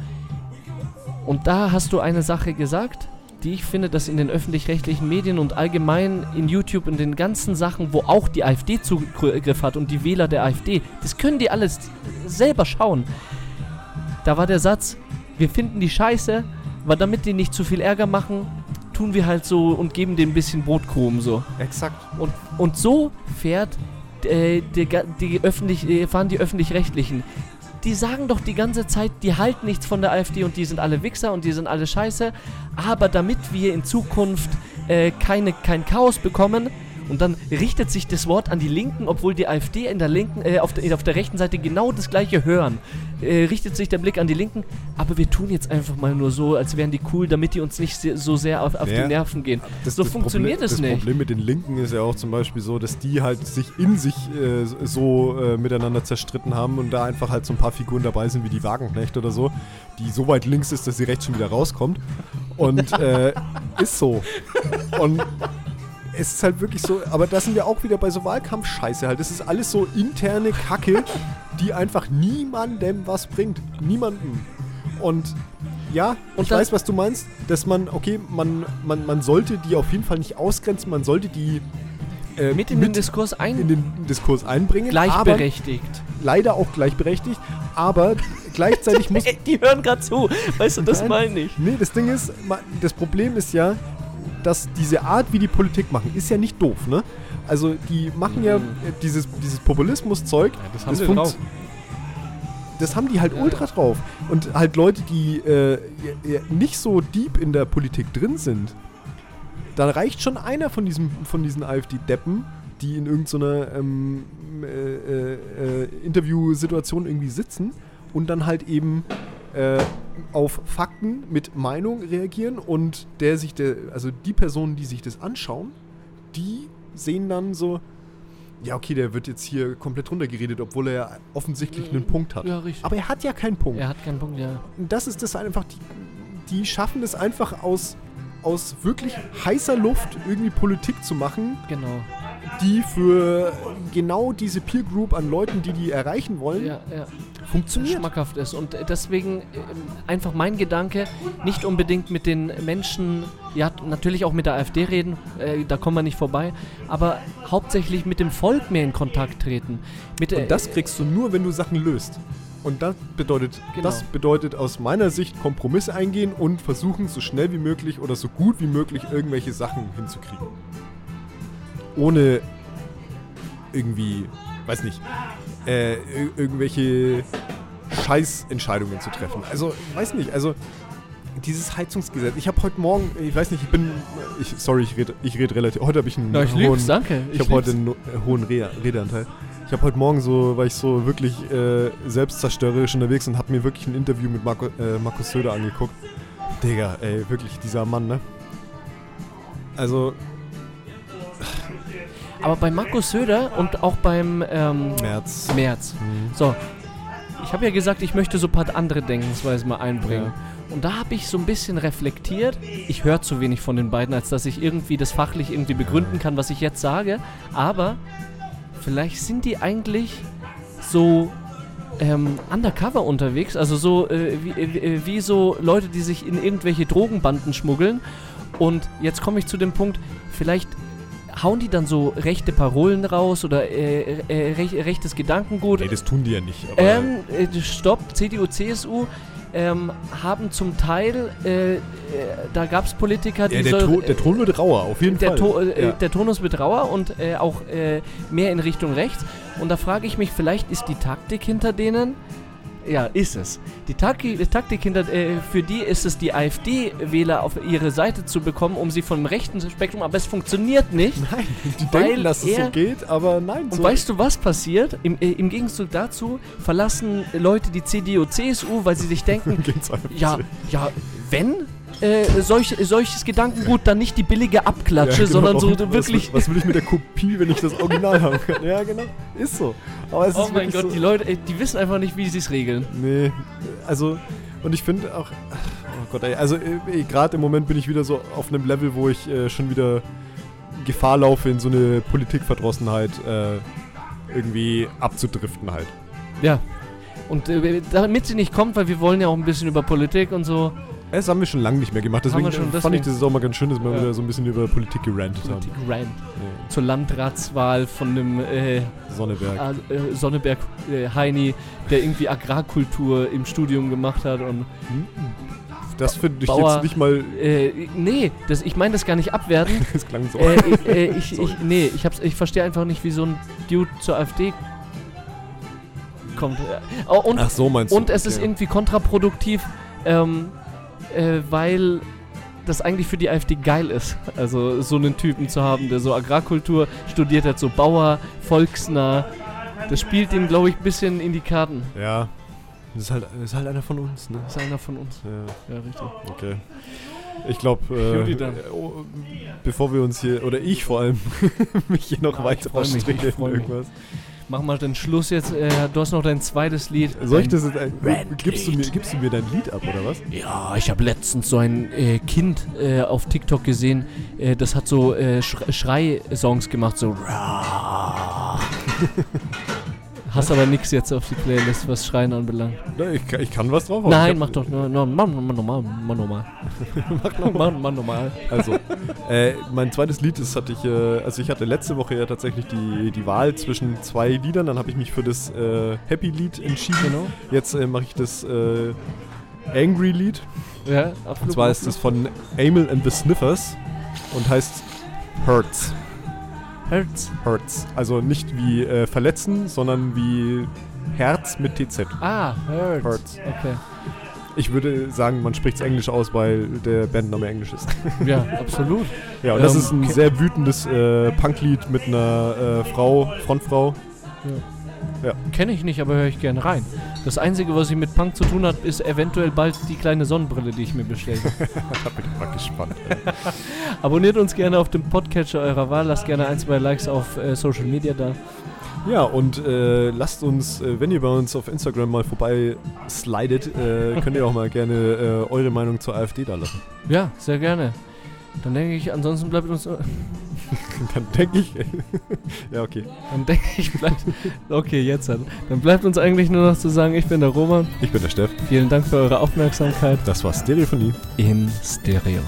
Und da hast du eine Sache gesagt, die ich finde, dass in den öffentlich-rechtlichen Medien und allgemein in YouTube in den ganzen Sachen, wo auch die AfD Zugriff hat und die Wähler der AfD, das können die alles selber schauen. Da war der Satz, wir finden die scheiße, aber damit die nicht zu viel Ärger machen, tun wir halt so und geben denen ein bisschen Brotkrumen so. Exakt. Und, und so fährt äh, die, die öffentlich, äh, fahren die öffentlich-rechtlichen. Die sagen doch die ganze Zeit, die halten nichts von der AfD und die sind alle Wichser und die sind alle scheiße. Aber damit wir in Zukunft äh, keine, kein Chaos bekommen, und dann richtet sich das Wort an die Linken, obwohl die AfD in der linken, äh, auf, der, auf der rechten Seite genau das gleiche hören. Äh, richtet sich der Blick an die Linken, aber wir tun jetzt einfach mal nur so, als wären die cool, damit die uns nicht so sehr auf, auf ja, die Nerven gehen. Das, so das funktioniert es nicht. Das Problem mit den Linken ist ja auch zum Beispiel so, dass die halt sich in sich äh, so äh, miteinander zerstritten haben und da einfach halt so ein paar Figuren dabei sind wie die Wagenknecht oder so, die so weit links ist, dass sie rechts schon wieder rauskommt. Und äh, ist so. Und es ist halt wirklich so, aber da sind wir auch wieder bei so Wahlkampfscheiße halt. Das ist alles so interne Kacke, die einfach niemandem was bringt. Niemandem. Und ja, und ich weiß, was du meinst, dass man, okay, man, man, man sollte die auf jeden Fall nicht ausgrenzen, man sollte die äh, mit in mit den Diskurs ein in den Diskurs einbringen. Gleichberechtigt. leider auch gleichberechtigt, aber gleichzeitig muss. Die hören gerade zu, weißt du, das meine ich. Nee, das Ding ist, das Problem ist ja, dass diese Art, wie die Politik machen, ist ja nicht doof, ne? Also die machen mhm. ja dieses, dieses Populismus-Zeug. Ja, das haben das drauf. Das haben die halt ja, ultra drauf. Und halt Leute, die äh, nicht so deep in der Politik drin sind, da reicht schon einer von, diesem, von diesen AfD-Deppen, die in irgendeiner so ähm, äh, äh, Interviewsituation irgendwie sitzen und dann halt eben äh, auf Fakten mit Meinung reagieren und der sich der, also die Personen, die sich das anschauen, die sehen dann so, ja, okay, der wird jetzt hier komplett runtergeredet, obwohl er ja offensichtlich einen Punkt hat. Ja, richtig. Aber er hat ja keinen Punkt. Er hat keinen Punkt, ja. Und das ist das einfach, die, die schaffen es einfach aus, aus wirklich heißer Luft irgendwie Politik zu machen. Genau. Die für genau diese Peer Group an Leuten, die die erreichen wollen, ja, ja funktioniert. schmackhaft ist. Und deswegen äh, einfach mein Gedanke, nicht unbedingt mit den Menschen, ja, natürlich auch mit der AfD reden, äh, da kommen wir nicht vorbei, aber hauptsächlich mit dem Volk mehr in Kontakt treten. Mit, und das kriegst du nur, wenn du Sachen löst. Und das bedeutet, genau. das bedeutet aus meiner Sicht Kompromisse eingehen und versuchen, so schnell wie möglich oder so gut wie möglich irgendwelche Sachen hinzukriegen. Ohne irgendwie, weiß nicht, äh, irgendwelche Scheißentscheidungen zu treffen. Also, weiß nicht, also dieses Heizungsgesetz. Ich habe heute Morgen, ich weiß nicht, ich bin, ich, sorry, ich rede ich red relativ, heute habe ich einen ja, ich hohen, danke. Ich, ich habe heute einen hohen Re Redeanteil. Ich habe heute Morgen so, war ich so wirklich äh, selbstzerstörerisch unterwegs und habe mir wirklich ein Interview mit Marco, äh, Markus Söder angeguckt. Digga, ey, wirklich dieser Mann, ne? Also, aber bei Markus Söder und auch beim ähm, März. März. Mhm. So, ich habe ja gesagt, ich möchte so ein paar andere Denkensweisen mal einbringen. Ja. Und da habe ich so ein bisschen reflektiert. Ich höre zu wenig von den beiden, als dass ich irgendwie das fachlich irgendwie begründen kann, was ich jetzt sage. Aber vielleicht sind die eigentlich so ähm, undercover unterwegs, also so äh, wie, äh, wie so Leute, die sich in irgendwelche Drogenbanden schmuggeln. Und jetzt komme ich zu dem Punkt, vielleicht hauen die dann so rechte Parolen raus oder äh, äh, rech, rechtes Gedankengut? Nee, das tun die ja nicht. Ähm, äh, stopp, CDU, CSU ähm, haben zum Teil, äh, äh da gab es Politiker, die. Ja, der, soll, der, Ton wird rauer, auf jeden der Fall. To äh, ja. Der Tonus wird rauer und auch mehr in Richtung rechts. Und da frage ich mich, vielleicht ist die Taktik hinter denen, ja, ist es. Die Taktik, Taktik hinter, äh, für die ist es, die AfD-Wähler auf ihre Seite zu bekommen, um sie vom rechten Spektrum, aber es funktioniert nicht. Nein, die denken, dass es so geht, aber nein. Und so weißt du, was passiert? Im, äh, Im Gegenzug dazu verlassen Leute die CDU, CSU, weil sie sich denken, ja, ja, wenn, äh, solch, solches Gedankengut dann nicht die billige Abklatsche, ja, genau. sondern so was, wirklich. Was, will ich mit der Kopie, wenn ich das Original haben kann? Ja, genau. Ist so. Aber es oh ist mein Gott, so die Leute, ey, die wissen einfach nicht, wie sie es regeln. Nee, also, und ich finde auch. Oh Gott, ey, also gerade im Moment bin ich wieder so auf einem Level, wo ich äh, schon wieder Gefahr laufe, in so eine Politikverdrossenheit äh, irgendwie abzudriften halt. Ja. Und äh, damit sie nicht kommt, weil wir wollen ja auch ein bisschen über Politik und so Das haben wir schon lange nicht mehr gemacht. Deswegen, schon, fand ich deswegen. das auch mal ganz schön, dass wir Ja. wieder so ein bisschen über Politik gerantet Politik haben. Rand. Ja. Zur Landratswahl von dem äh, Sonneberg. Äh, Sonneberg äh, Heini, der irgendwie Agrarkultur im Studium gemacht hat und Das finde ich Bauer- jetzt nicht mal. äh, nee, das, ich meine das gar nicht abwerten. Das klang so. äh, ich, äh, ich, ich, nee, ich, hab's- ich verstehe einfach nicht, wie so ein Dude zur AfD kommt. Äh, oh, und Ach so meinst du. und es ist okay. irgendwie kontraproduktiv, ähm, äh, weil das eigentlich für die AfD geil ist. Also so einen Typen zu haben, der so Agrarkultur studiert hat, so Bauer, volksnah. Das spielt ihm, glaube ich, ein bisschen in die Karten. Ja. Das ist halt, das ist halt einer von uns, ne? Das ist einer von uns. Ja, Ja, richtig. okay. Ich glaube, äh, oh, bevor wir uns hier, oder ich vor allem, mich hier noch Ja, weiter ich freu mich, Mach mal den Schluss jetzt. Äh, du hast noch dein zweites Lied. Soll ich das jetzt, ein, gibst, du mir, gibst du mir dein Lied ab, oder was? Ja, ich habe letztens so ein äh, Kind äh, auf TikTok gesehen, äh, das hat so äh, Sch Schrei-Songs gemacht, so. Hast aber nichts jetzt auf die Playlist, was Schreien anbelangt. Na, ich, kann- ich kann was drauf. aber Nein, ich mach doch nur, nur mach, mach normal, mach normal. mach, mach normal. Also, äh, mein zweites Lied, das hatte ich, äh, also ich hatte letzte Woche ja tatsächlich die, die Wahl zwischen zwei Liedern, dann habe ich mich für das äh, Happy-Lied entschieden. Genau. Jetzt äh, mache ich das äh, Angry-Lied. Ja, Und absolut. zwar ist das von Amel and the Sniffers und heißt Hurts. Herz. Hurts. Also nicht wie äh, verletzen, sondern wie Herz mit TZ. Ah, Herz. Hurts. Okay. Ich würde sagen, man spricht es Englisch aus, weil der Bandname Englisch ist. Ja, absolut. Ja, und das Ähm, ist ein sehr wütendes äh, Punklied mit einer äh, Frau, Frontfrau. Kenne ich nicht, aber höre ich gerne rein. Das Einzige, was ich mit Punk zu tun hat, ist eventuell bald die kleine Sonnenbrille, die ich mir bestelle. Da bin ich mal gespannt. Abonniert uns gerne auf dem Podcatcher eurer Wahl, lasst gerne ein, zwei Likes auf äh, Social Media da. Ja, und äh, lasst uns, äh, wenn ihr bei uns auf Instagram mal vorbei slidet, äh, könnt ihr auch mal gerne äh, eure Meinung zur AfD da lassen. Ja, sehr gerne. Dann denke ich, ansonsten bleibt uns. Dann denke ich. ja, okay. Dann denke ich, bleibt. Okay, jetzt halt. Dann bleibt uns eigentlich nur noch zu sagen, ich bin der Roman. Ich bin der Steff. Vielen Dank für eure Aufmerksamkeit Das war Stereophonie. in Stereo.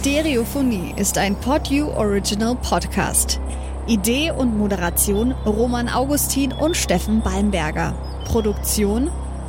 Stereophonie ist ein PodU Original Podcast. Idee und Moderation Roman Augustin und Steffen Balmberger. Produktion